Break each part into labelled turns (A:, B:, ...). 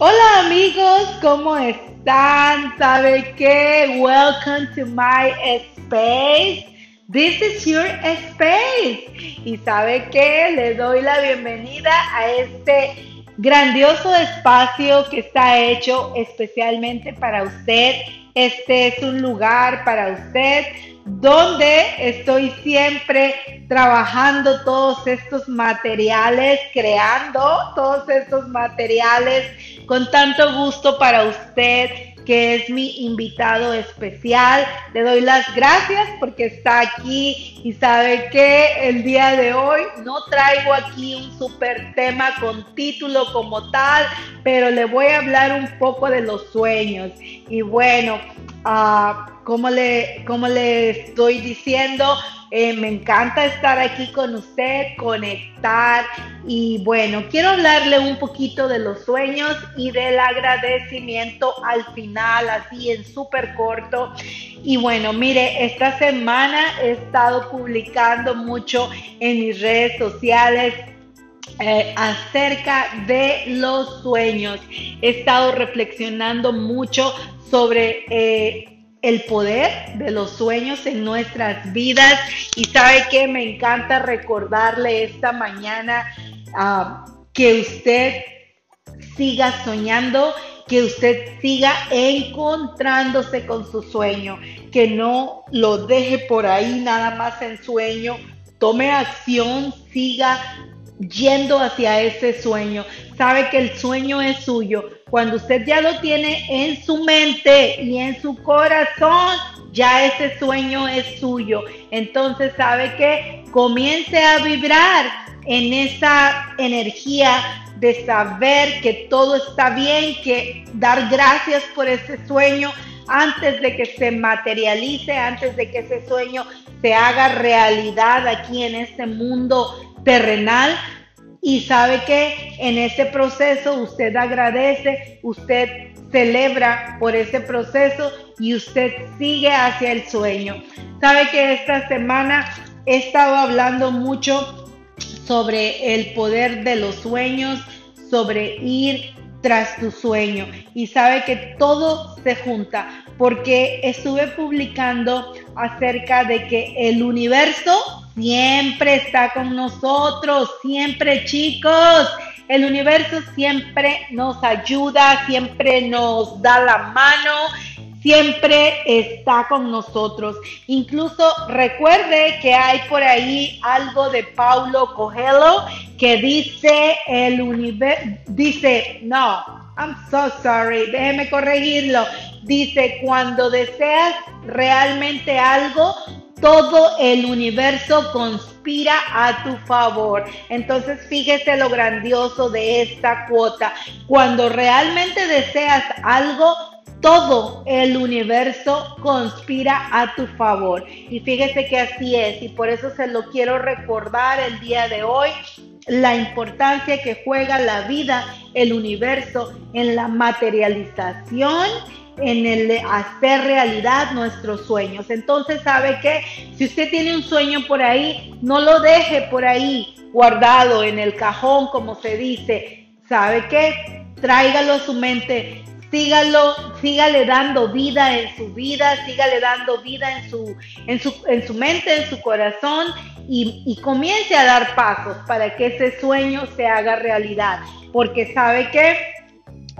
A: Hola amigos, ¿cómo están? ¿Sabe qué? Welcome to my space. This is your space. Y sabe qué? Le doy la bienvenida a este grandioso espacio que está hecho especialmente para usted. Este es un lugar para usted donde estoy siempre trabajando todos estos materiales, creando todos estos materiales con tanto gusto para usted que es mi invitado especial. Le doy las gracias porque está aquí y sabe que el día de hoy no traigo aquí un super tema con título como tal, pero le voy a hablar un poco de los sueños. Y bueno, uh, como, le, como le estoy diciendo, eh, me encanta estar aquí con usted, conectar y bueno, quiero hablarle un poquito de los sueños y del agradecimiento al final, así en súper corto. Y bueno, mire, esta semana he estado publicando mucho en mis redes sociales eh, acerca de los sueños. He estado reflexionando mucho sobre eh, el poder de los sueños en nuestras vidas. Y sabe que me encanta recordarle esta mañana ah, que usted siga soñando, que usted siga encontrándose con su sueño, que no lo deje por ahí nada más en sueño. Tome acción, siga yendo hacia ese sueño. Sabe que el sueño es suyo. Cuando usted ya lo tiene en su mente y en su corazón, ya ese sueño es suyo. Entonces, ¿sabe que Comience a vibrar en esa energía de saber que todo está bien, que dar gracias por ese sueño antes de que se materialice, antes de que ese sueño se haga realidad aquí en este mundo terrenal y sabe que en ese proceso usted agradece, usted celebra por ese proceso y usted sigue hacia el sueño. Sabe que esta semana he estado hablando mucho sobre el poder de los sueños, sobre ir tras tu sueño. Y sabe que todo se junta porque estuve publicando acerca de que el universo siempre está con nosotros, siempre chicos. El universo siempre nos ayuda, siempre nos da la mano, siempre está con nosotros. Incluso recuerde que hay por ahí algo de Paulo Coelho que dice el universo, dice, no, I'm so sorry, déjeme corregirlo. Dice, cuando deseas realmente algo, todo el universo conspira a tu favor. Entonces fíjese lo grandioso de esta cuota. Cuando realmente deseas algo, todo el universo conspira a tu favor. Y fíjese que así es. Y por eso se lo quiero recordar el día de hoy. La importancia que juega la vida, el universo en la materialización en el hacer realidad nuestros sueños. Entonces, ¿sabe qué? Si usted tiene un sueño por ahí, no lo deje por ahí guardado en el cajón, como se dice. ¿Sabe qué? Tráigalo a su mente, sígalo, sígale dando vida en su vida, sígale dando vida en su, en su, en su mente, en su corazón y, y comience a dar pasos para que ese sueño se haga realidad. Porque sabe que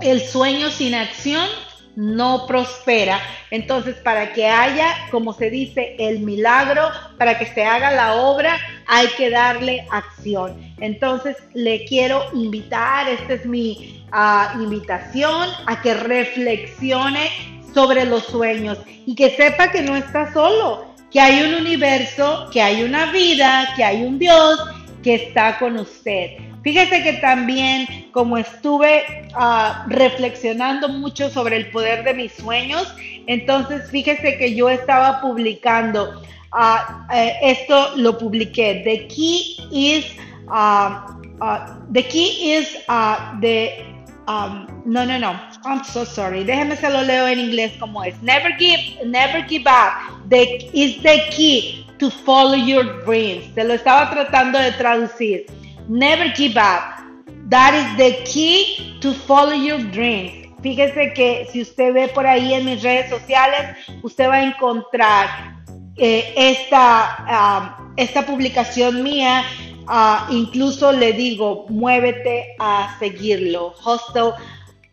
A: el sueño sin acción no prospera. Entonces, para que haya, como se dice, el milagro, para que se haga la obra, hay que darle acción. Entonces, le quiero invitar, esta es mi ah, invitación, a que reflexione sobre los sueños y que sepa que no está solo, que hay un universo, que hay una vida, que hay un Dios que está con usted. Fíjese que también como estuve ah, reflexionando mucho sobre el poder de mis sueños, entonces fíjese que yo estaba publicando, ah, eh, esto lo publiqué, the key is, uh, the key is the, um, no, no, no, I'm so sorry, déjeme se lo leo en inglés como es, never give, never give up, the, is the key to follow your dreams, se lo estaba tratando de traducir. Never give up. That is the key to follow your dreams. Fíjese que si usted ve por ahí en mis redes sociales, usted va a encontrar eh, esta, ah, esta publicación mía. Ah, incluso le digo, muévete a seguirlo. Hostel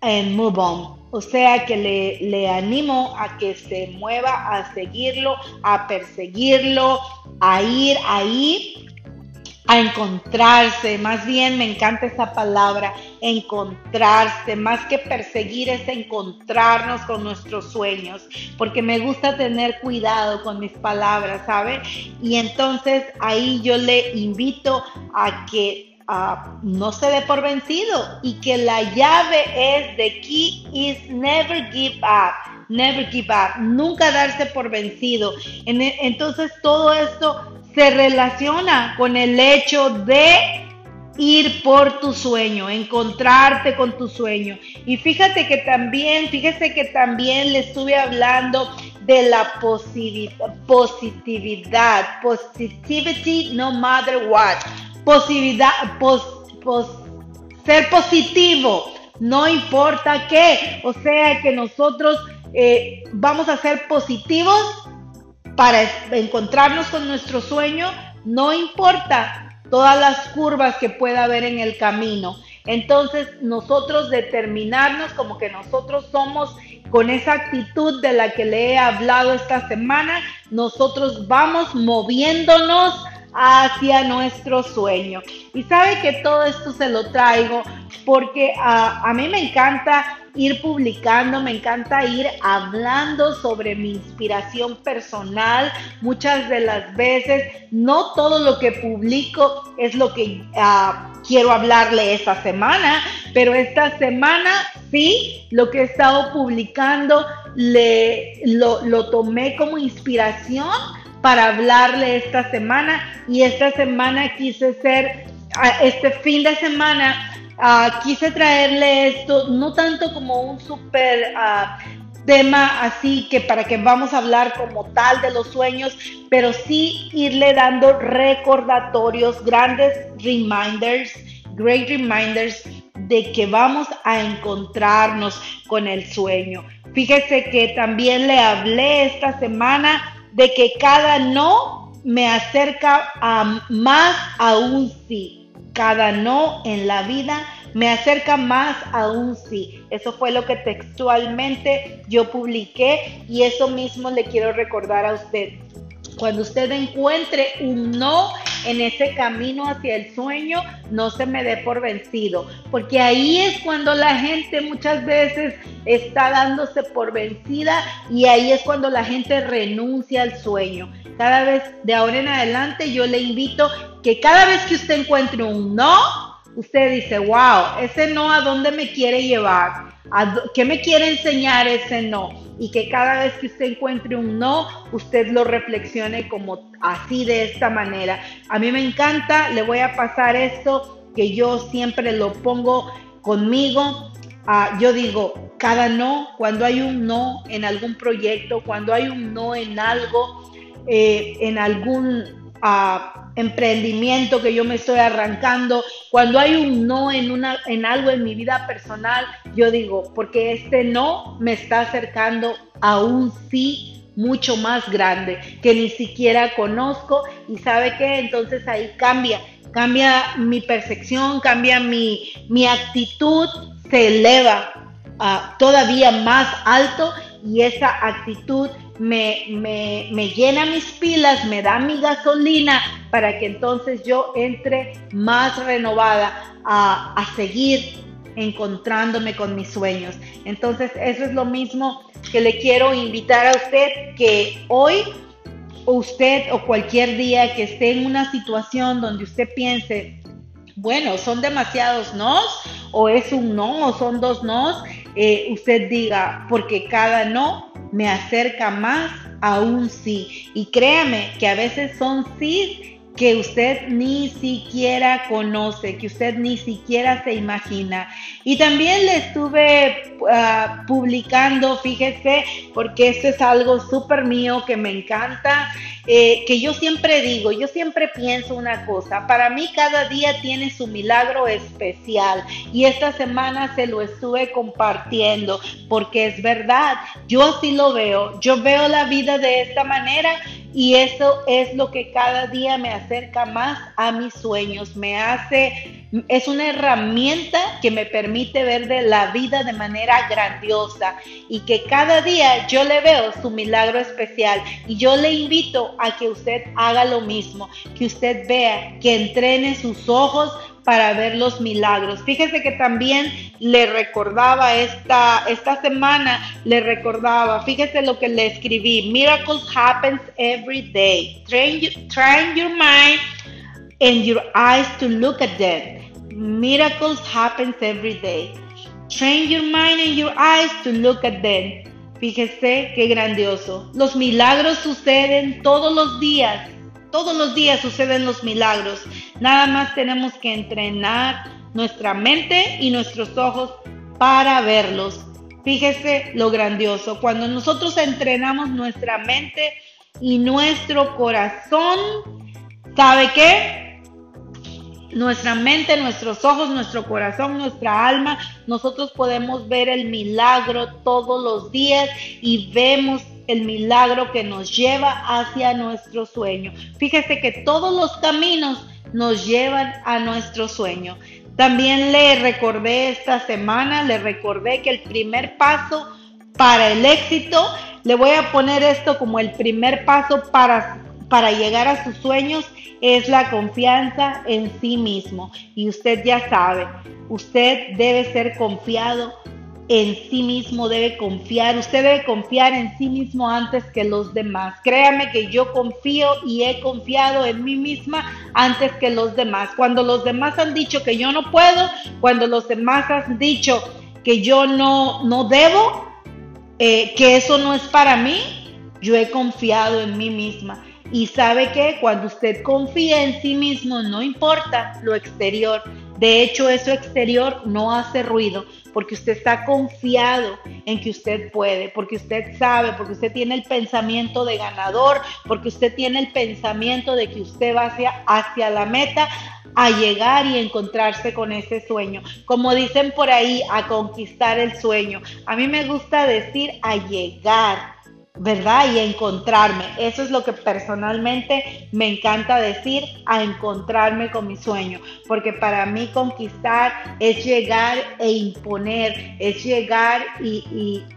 A: and move on. O sea que le, le, animo a que se mueva a seguirlo, a perseguirlo, a ir ahí a encontrarse, más bien me encanta esa palabra, encontrarse, más que perseguir es encontrarnos con nuestros sueños, porque me gusta tener cuidado con mis palabras, ¿sabe? Y entonces ahí yo le invito a que uh, no se dé por vencido y que la llave es de key is never give up. Never give up, nunca darse por vencido. Entonces todo esto se relaciona con el hecho de ir por tu sueño, encontrarte con tu sueño. Y fíjate que también, fíjese que también le estuve hablando de la positividad, positivity no matter what, posibilidad, ser positivo, no importa qué, o sea que nosotros eh, vamos a ser positivos para encontrarnos con nuestro sueño, no importa todas las curvas que pueda haber en el camino. Entonces nosotros determinarnos como que nosotros somos con esa actitud de la que le he hablado esta semana, nosotros vamos moviéndonos hacia nuestro sueño. Y sabe que todo esto se lo traigo porque a, a mí me encanta ir publicando, me encanta ir hablando sobre mi inspiración personal. Muchas de las veces no todo lo que publico es lo que uh, quiero hablarle esta semana, pero esta semana sí, lo que he estado publicando le, lo, lo tomé como inspiración para hablarle esta semana y esta semana quise ser, este fin de semana quise traerle esto, no tanto como un súper ah, tema así que para que vamos a hablar como tal de los sueños, pero sí irle dando recordatorios, grandes reminders, great reminders de que vamos a encontrarnos con el sueño. Fíjese que también le hablé esta semana de que cada no me acerca a más a un sí cada no en la vida me acerca más a un sí. Eso fue lo que textualmente yo publiqué y eso mismo le quiero recordar a usted. Cuando usted encuentre un no en ese camino hacia el sueño, no se me dé por vencido, porque ahí es cuando la gente muchas veces está dándose por vencida y ahí es cuando la gente renuncia al sueño. Cada vez de ahora en adelante yo le invito que cada vez que usted encuentre un no, usted dice, wow, ese no a dónde me quiere llevar, qué me quiere enseñar ese no. Y que cada vez que usted encuentre un no, usted lo reflexione como así de esta manera. A mí me encanta, le voy a pasar esto que yo siempre lo pongo conmigo. Ah, yo digo, cada no, cuando hay un no en algún proyecto, cuando hay un no en algo, eh, en algún emprendimiento que yo me estoy arrancando, cuando hay un no en, una, en algo en mi vida personal, yo digo, porque este no me está acercando a un sí mucho más grande que ni siquiera conozco. Y sabe que entonces ahí cambia, cambia mi percepción, cambia mi, mi actitud, se eleva todavía más alto y esa actitud me, me, llena mis pilas, me da mi gasolina para que entonces yo entre más renovada a, a seguir encontrándome con mis sueños. Entonces eso es lo mismo que le quiero invitar a usted que hoy usted o cualquier día que esté en una situación donde usted piense, bueno, son demasiados nos, o es un no, o son dos nos, eh, usted diga, porque cada no me acerca más a un sí. Y créame que a veces son sí que usted ni siquiera conoce, que usted ni siquiera se imagina. Y también le estuve ah, publicando, fíjese, porque esto es algo súper mío que me encanta, eh, que yo siempre digo, yo siempre pienso una cosa, para mí cada día tiene su milagro especial y esta semana se lo estuve compartiendo porque es verdad, yo así lo veo, yo veo la vida de esta manera y eso es lo que cada día me acerca más a mis sueños, me hace, es una herramienta que me permite ver de la vida de manera grandiosa y que cada día yo le veo su milagro especial. Y yo le invito a que usted haga lo mismo, que usted vea, que entrene sus ojos para ver los milagros. Fíjese que también le recordaba esta, esta semana, le recordaba, fíjese lo que le escribí, miracles happens every day. Train, train your mind and your eyes to look at them. Miracles happens every day. Train your mind and your eyes to look at them. Fíjese qué grandioso. Los milagros suceden todos los días todos los días suceden los milagros. Nada más tenemos que entrenar nuestra mente y nuestros ojos para verlos. Fíjese lo grandioso. Cuando nosotros entrenamos nuestra mente y nuestro corazón, ¿sabe qué? Nuestra mente, nuestros ojos, nuestro corazón, nuestra alma, nosotros podemos ver el milagro todos los días y vemos el milagro que nos lleva hacia nuestro sueño. Fíjese que todos los caminos nos llevan a nuestro sueño. También le recordé esta semana, le recordé que el primer paso para el éxito, le voy a poner esto como el primer paso para, para llegar a sus sueños, es la confianza en sí mismo. Y usted ya sabe, usted debe ser confiado en sí mismo, debe confiar, usted debe confiar en sí mismo antes que los demás. Créame que yo confío y he confiado en mí misma antes que los demás. Cuando los demás han dicho que yo no puedo, cuando los demás han dicho que yo no, no debo, eh, que eso no es para mí, yo he confiado en mí misma. Y sabe que cuando usted confía en sí mismo, no importa lo exterior. De hecho, eso exterior no hace ruido porque usted está confiado en que usted puede, porque usted sabe, porque usted tiene el pensamiento de ganador, porque usted tiene el pensamiento de que usted va hacia, la meta a llegar y encontrarse con ese sueño. Como dicen por ahí, a conquistar el sueño. A mí me gusta decir a llegar ¿verdad? Y encontrarme. Eso es lo que personalmente me encanta decir, a encontrarme con mi sueño. Porque para mí conquistar es llegar e imponer, es llegar y, y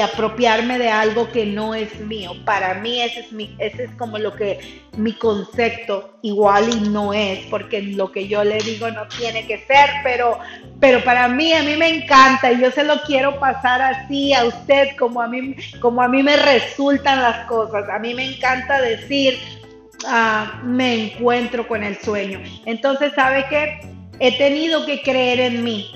A: apropiarme de algo que no es mío. Para mí ese es, mi, ese es como lo que mi concepto igual y no es, porque lo que yo le digo no tiene que ser, pero, pero para mí, a mí me encanta y yo se lo quiero pasar así a usted como a mí, como a mí me resultan las cosas. A mí me encanta decir, ah, me encuentro con el sueño. Entonces, ¿sabe qué? He tenido que creer en mí.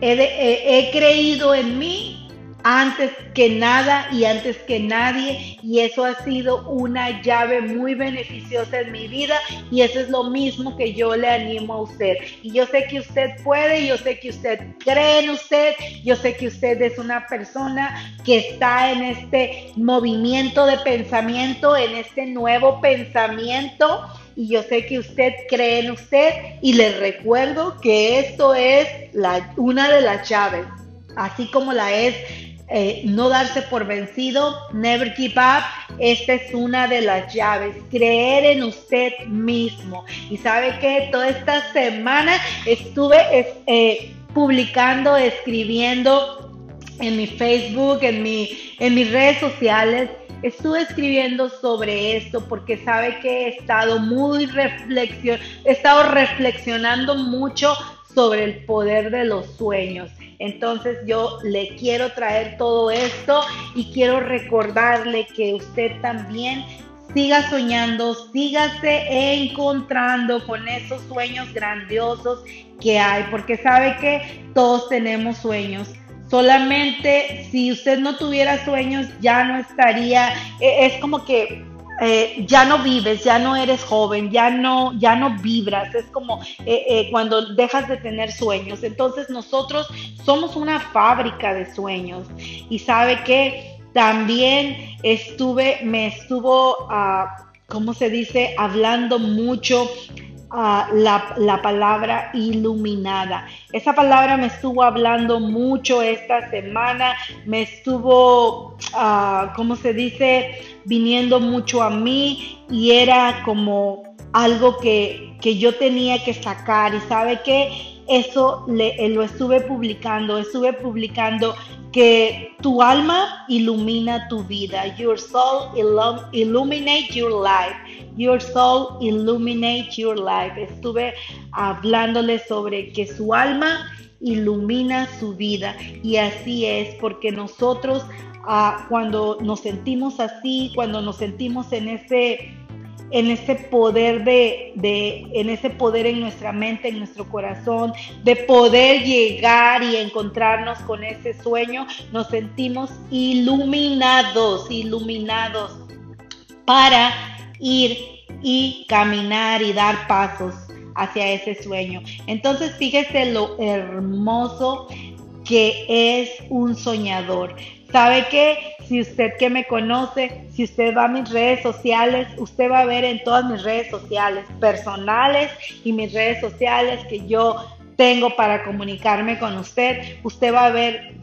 A: he creído en mí antes que nada y antes que nadie. Y eso ha sido una llave muy beneficiosa en mi vida. Y eso es lo mismo que yo le animo a usted. Y yo sé que usted puede, yo sé que usted cree en usted, yo sé que usted es una persona que está en este movimiento de pensamiento, en este nuevo pensamiento. Y yo sé que usted cree en usted. Y le recuerdo que esto es la, una de las llaves así como la es eh, no darse por vencido, never give up. Esta es una de las llaves, creer en usted mismo. Y sabe que toda esta semana estuve eh, publicando, escribiendo en mi Facebook, en, mi, en mis redes sociales. Estuve escribiendo sobre esto porque sabe que he estado muy reflexión, he estado reflexionando mucho sobre el poder de los sueños. Entonces yo le quiero traer todo esto y quiero recordarle que usted también siga soñando, sígase encontrando con esos sueños grandiosos que hay, porque sabe que todos tenemos sueños. Solamente si usted no tuviera sueños ya no estaría, e, es como que eh, ya no vives, ya no eres joven, ya no, ya no vibras, es como eh, eh, cuando dejas de tener sueños. Entonces nosotros somos una fábrica de sueños y sabe que también estuve, me estuvo, uh, ¿cómo se dice?, hablando mucho la, palabra iluminada. Esa palabra me estuvo hablando mucho esta semana, me estuvo, uh, ¿cómo se dice?, viniendo mucho a mí y era como algo que, que yo tenía que sacar y sabe que eso le, lo estuve publicando, estuve publicando que tu alma ilumina tu vida. Your soul illum, illuminate your life. Your soul illuminate your life. Estuve hablándole sobre que su alma ilumina su vida. Y así es, porque nosotros ah, cuando nos sentimos así, cuando nos sentimos en ese en ese poder de, de, en ese poder en nuestra mente, en nuestro corazón, de poder llegar y encontrarnos con ese sueño, nos sentimos iluminados, iluminados para ir y caminar y dar pasos hacia ese sueño. Entonces, fíjese lo hermoso que es un soñador. ¿Sabe qué? Si usted que me conoce, si usted va a mis redes sociales, usted va a ver en todas mis redes sociales, personales y mis redes sociales que yo tengo para comunicarme con usted, usted va a ver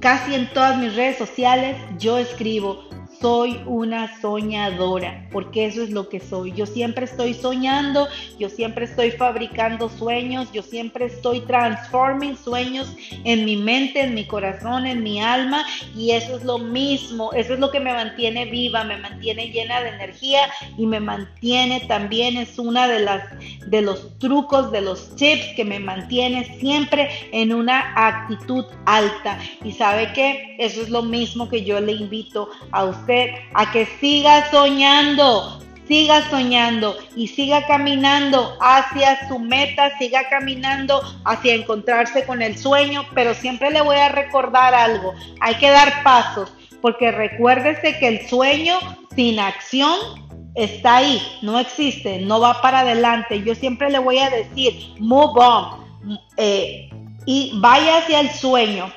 A: casi en todas mis redes sociales, yo escribo soy una soñadora, porque eso es lo que soy. Yo siempre estoy soñando, yo siempre estoy fabricando sueños, yo siempre estoy transforming sueños en mi mente, en mi corazón, en mi alma, y eso es lo mismo, eso es lo que me mantiene viva, me mantiene llena de energía y me mantiene también es una de las de los trucos, de los tips que me mantiene siempre en una actitud alta. Y sabe que eso es lo mismo que yo le invito a usted a que siga soñando, siga soñando y siga caminando hacia su meta, siga caminando hacia encontrarse con el sueño, pero siempre le voy a recordar algo, hay que dar pasos, porque recuérdese que el sueño sin acción está ahí, no existe, no va para adelante. Yo siempre le voy a decir, move on, eh, y vaya hacia el sueño,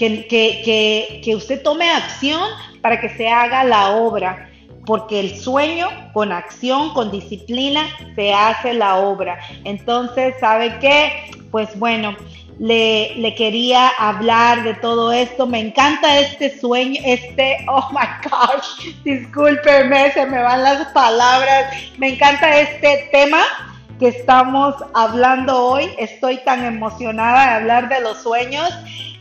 A: que, que, que usted tome acción para que se haga la obra, porque el sueño con acción, con disciplina, se hace la obra. Entonces, ¿sabe qué? Pues bueno, le, le, quería hablar de todo esto. Me encanta este sueño, este, oh my gosh, discúlpeme, se me van las palabras. Me encanta este tema que estamos hablando hoy. Estoy tan emocionada de hablar de los sueños.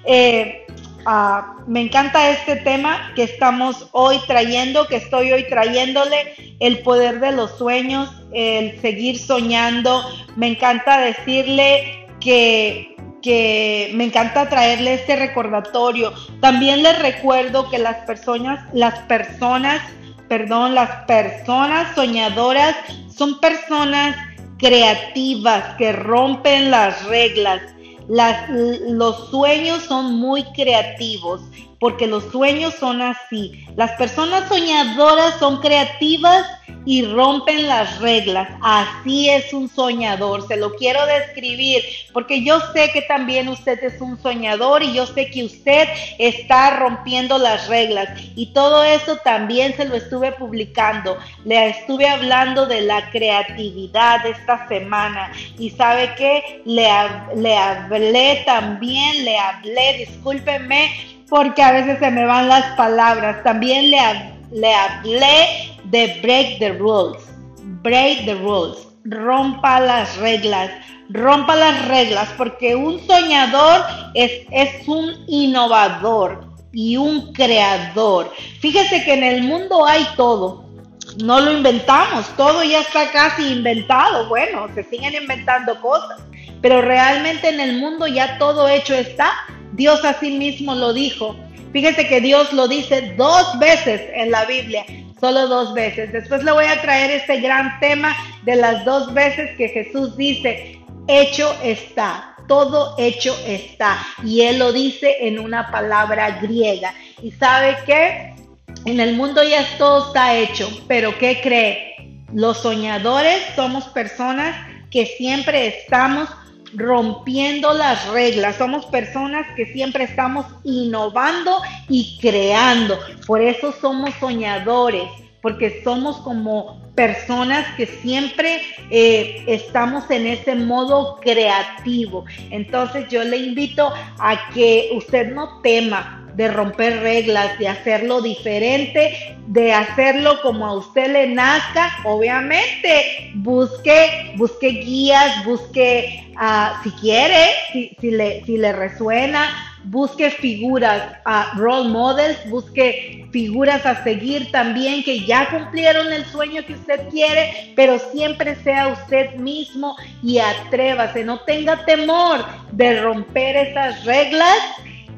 A: Eh, Ah, me encanta este tema que estamos hoy trayendo, que estoy hoy trayéndole, el poder de los sueños, el seguir soñando. Me encanta decirle que, que me encanta traerle este recordatorio. También les recuerdo que las personas, las personas, perdón, las personas soñadoras son personas creativas que rompen las reglas los sueños son muy creativos porque los sueños son así. Las personas soñadoras son creativas y rompen las reglas. Así es un soñador. Se lo quiero describir porque yo sé que también usted es un soñador y yo sé que usted está rompiendo las reglas. Y todo eso también se lo estuve publicando. Le estuve hablando de la creatividad esta semana. Y sabe que le, le hablé también, le hablé, discúlpeme porque a veces se me van las palabras. También le, le hablé de break the rules. Break the rules. Rompa las reglas. Rompa las reglas porque un soñador es, es un innovador y un creador. Fíjese que en el mundo hay todo. No lo inventamos, todo ya está casi inventado. Bueno, se siguen inventando cosas, pero realmente en el mundo ya todo hecho está. Dios así mismo lo dijo. Fíjese que Dios lo dice dos veces en la Biblia, solo dos veces. Después le voy a traer este gran tema de las dos veces que Jesús dice, hecho está, todo hecho está. Y él lo dice en una palabra griega. ¿Y sabe qué? En el mundo ya todo está hecho, pero ¿qué cree? Los soñadores somos personas que siempre estamos rompiendo las reglas, somos personas que siempre estamos innovando y creando, por eso somos soñadores, porque somos como personas que siempre eh, estamos en ese modo creativo. Entonces yo le invito a que usted no tema de romper reglas, de hacerlo diferente, de hacerlo como a usted le nazca. Obviamente, busque, busque guías, busque, uh, si quiere, si, si, le, si le resuena, busque figuras, a role models, busque figuras a seguir también que ya cumplieron el sueño que usted quiere, pero siempre sea usted mismo y atrévase, no tenga temor de romper esas reglas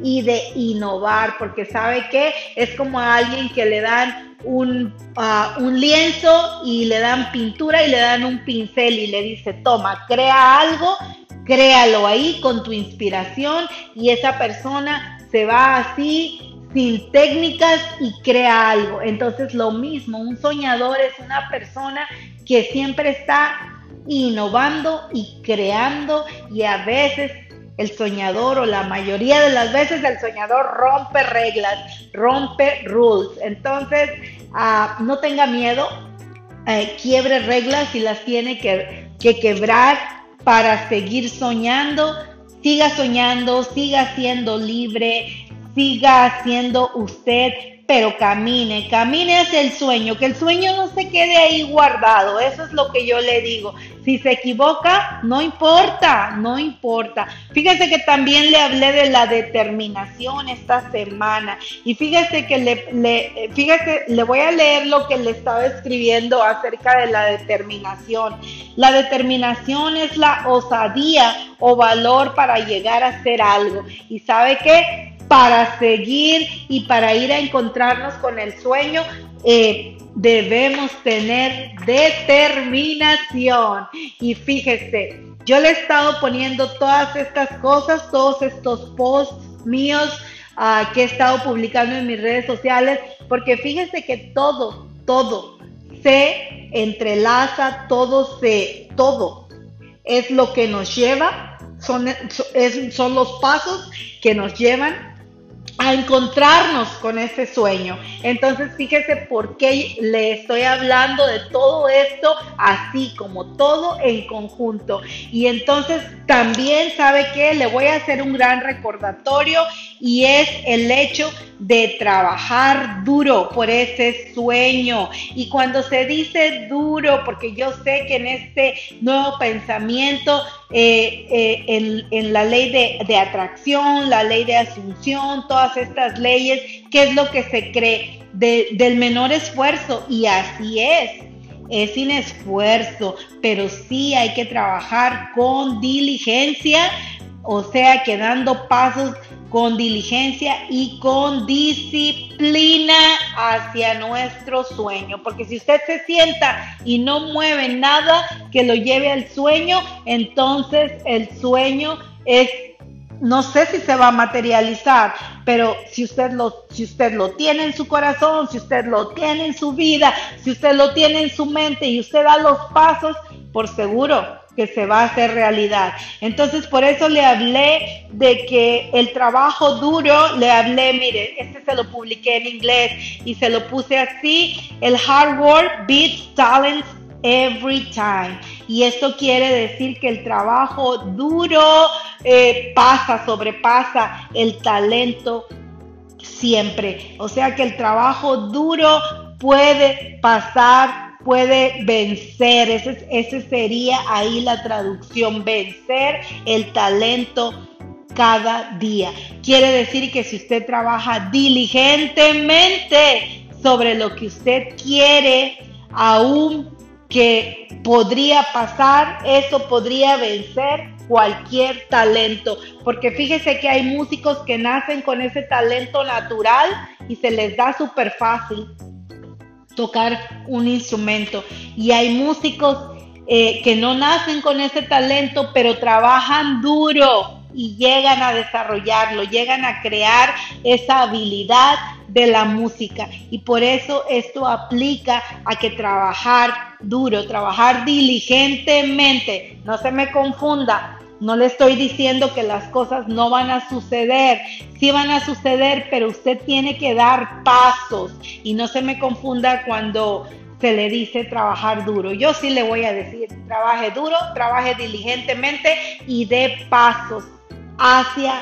A: y de innovar, porque sabe que es como a alguien que le dan un, ah, un lienzo y le dan pintura y le dan un pincel y le dice, toma, crea algo créalo ahí con tu inspiración y esa persona se va así sin técnicas y crea algo. Entonces lo mismo, un soñador es una persona que siempre está innovando y creando y a veces el soñador o la mayoría de las veces el soñador rompe reglas, rompe rules. Entonces ah, no tenga miedo, eh, quiebre reglas y las tiene que, que quebrar para seguir soñando. Siga soñando, siga siendo libre, siga siendo usted, pero camine, camine hacia el sueño, que el sueño no se quede ahí guardado, eso es lo que yo le digo. Si se equivoca, no importa, no importa. Fíjese que también le hablé de la determinación esta semana y fíjese que le, le, fíjese, le voy a leer lo que le estaba escribiendo acerca de la determinación. La determinación es la osadía o valor para llegar a hacer algo. ¿Y sabe qué? Para seguir y para ir a encontrarnos con el sueño, eh, debemos tener determinación. Y fíjese, yo le he estado poniendo todas estas cosas, todos estos posts míos uh, que he estado publicando en mis redes sociales, porque fíjese que todo, todo se entrelaza, todo se, todo es lo que nos lleva, son, son los pasos que nos llevan a encontrarnos con ese sueño. Entonces, fíjese por qué le estoy hablando de todo esto así como todo en conjunto. Y entonces también sabe que le voy a hacer un gran recordatorio y es el hecho de trabajar duro por ese sueño. Y cuando se dice duro, porque yo sé que en este nuevo pensamiento, eh, eh, en, la ley de, de atracción, la ley de asunción, todas estas leyes, ¿qué es lo que se cree? De, del menor esfuerzo. Y así es es sin esfuerzo, pero sí hay que trabajar con diligencia, o sea que dando pasos con diligencia y con disciplina hacia nuestro sueño. Porque si usted se sienta y no mueve nada que lo lleve al sueño, entonces el sueño es no sé si se va a materializar, pero si usted lo si usted lo tiene en su corazón, si usted lo tiene en su vida, si usted lo tiene en su mente y usted da los pasos, por seguro que se va a hacer realidad. Entonces, por eso le hablé de que el trabajo duro, le hablé, mire, este se lo publiqué en inglés y se lo puse así, el hard work beats talent every time. Y esto quiere decir que el trabajo duro eh, pasa, sobrepasa el talento siempre. O sea que el trabajo duro puede pasar puede vencer. Ese, ese sería ahí la traducción, vencer el talento cada día. Quiere decir que si usted trabaja diligentemente sobre lo que usted quiere, aún que podría pasar, eso podría vencer cualquier talento. Porque fíjese que hay músicos que nacen con ese talento natural y se les da súper fácil tocar un instrumento. Y hay músicos eh, que no nacen con ese talento, pero trabajan duro y llegan a desarrollarlo, llegan a crear esa habilidad de la música. Y por eso esto aplica a que trabajar duro, trabajar diligentemente, no se me confunda, no le estoy diciendo que las cosas no van a suceder, sí van a suceder, pero usted tiene que dar pasos y no se me confunda cuando se le dice trabajar duro. Yo sí le voy a decir, trabaje duro, trabaje diligentemente y dé pasos hacia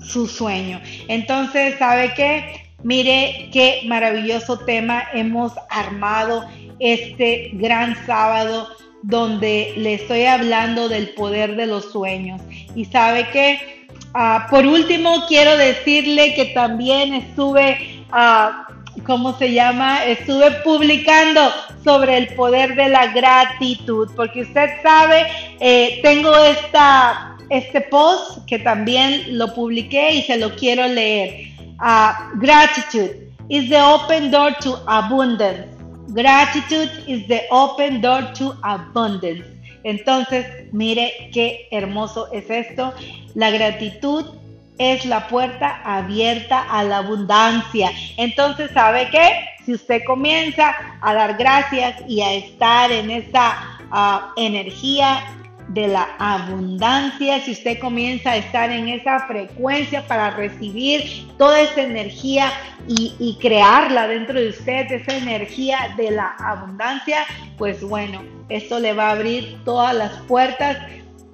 A: su sueño. Entonces, ¿sabe qué? Mire qué maravilloso tema hemos armado este gran sábado donde le estoy hablando del poder de los sueños. Y sabe que, ah, por último, quiero decirle que también estuve, uh, ¿cómo se llama? Estuve publicando sobre el poder de la gratitud, porque usted sabe, eh, tengo esta, este post que también lo publiqué y se lo quiero leer. Uh, gratitude is the open door to abundance. Gratitude is the open door to abundance. Entonces, mire qué hermoso es esto. La gratitud es la puerta abierta a la abundancia. Entonces, ¿sabe qué? Si usted comienza a dar gracias y a estar en esa ah, energía de la abundancia, si usted comienza a estar en esa frecuencia para recibir toda esa energía y, crearla dentro de usted, esa energía de la abundancia, pues bueno, esto le va a abrir todas las puertas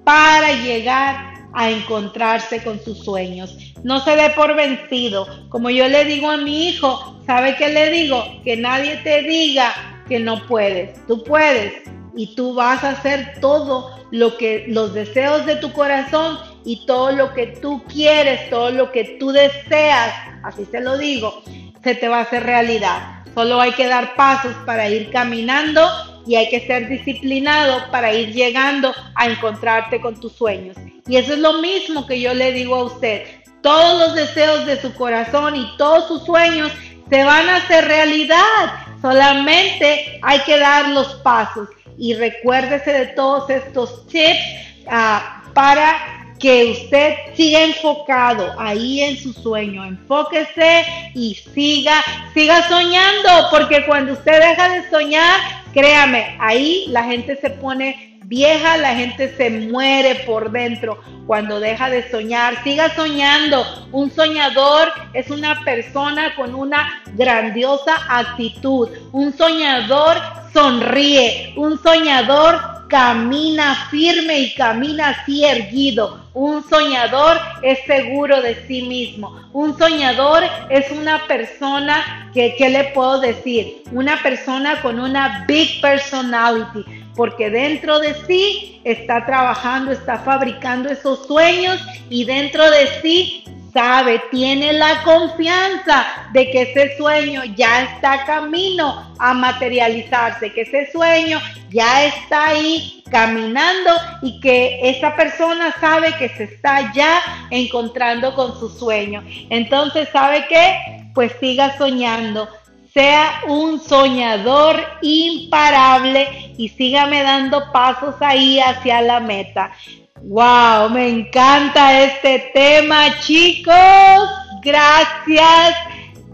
A: para llegar a encontrarse con sus sueños. No se dé por vencido. Como yo le digo a mi hijo, ¿sabe qué le digo? Que nadie te diga que no puedes. Tú puedes y tú vas a hacer todo lo que los deseos de tu corazón y todo lo que tú quieres, todo lo que tú deseas, así se lo digo, se te va a hacer realidad. Solo hay que dar pasos para ir caminando y hay que ser disciplinado para ir llegando a encontrarte con tus sueños. Y eso es lo mismo que yo le digo a usted. Todos los deseos de su corazón y todos sus sueños se van a hacer realidad. Solamente hay que dar los pasos y recuérdese de todos estos tips ah, para que usted siga enfocado ahí en su sueño, enfóquese y siga, siga soñando, porque cuando usted deja de soñar, créame, ahí la gente se pone vieja, la gente se muere por dentro cuando deja de soñar. Siga soñando. Un soñador es una persona con una grandiosa actitud. Un soñador sonríe. Un soñador camina firme y camina así erguido. Un soñador es seguro de sí mismo. Un soñador es una persona que, ¿qué le puedo decir? Una persona con una big personality, porque dentro de sí está trabajando, está fabricando esos sueños y dentro de sí sabe, tiene la confianza de que ese sueño ya está camino a materializarse, que ese sueño ya está ahí caminando y que esa persona sabe que se está ya encontrando con su sueño. Entonces, ¿sabe qué? Pues siga soñando. Sea un soñador imparable y sígame dando pasos ahí hacia la meta. Wow, me encanta este tema, chicos. Gracias.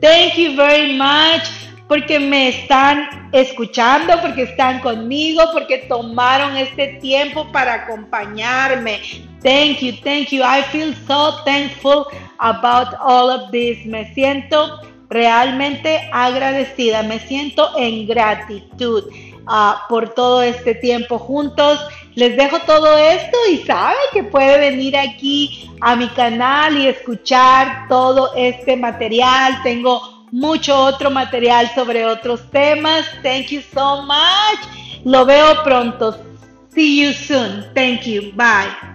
A: Thank you very much porque me están escuchando, porque están conmigo, porque tomaron este tiempo para acompañarme. Thank you, thank you. I feel so thankful about all of this. Me siento realmente agradecida, me siento en gratitud uh, por todo este tiempo juntos les dejo todo esto y sabe que puede venir aquí a mi canal y escuchar todo este material. Tengo mucho otro material sobre otros temas. Thank you so much. Lo veo pronto. See you soon. Thank you. Bye.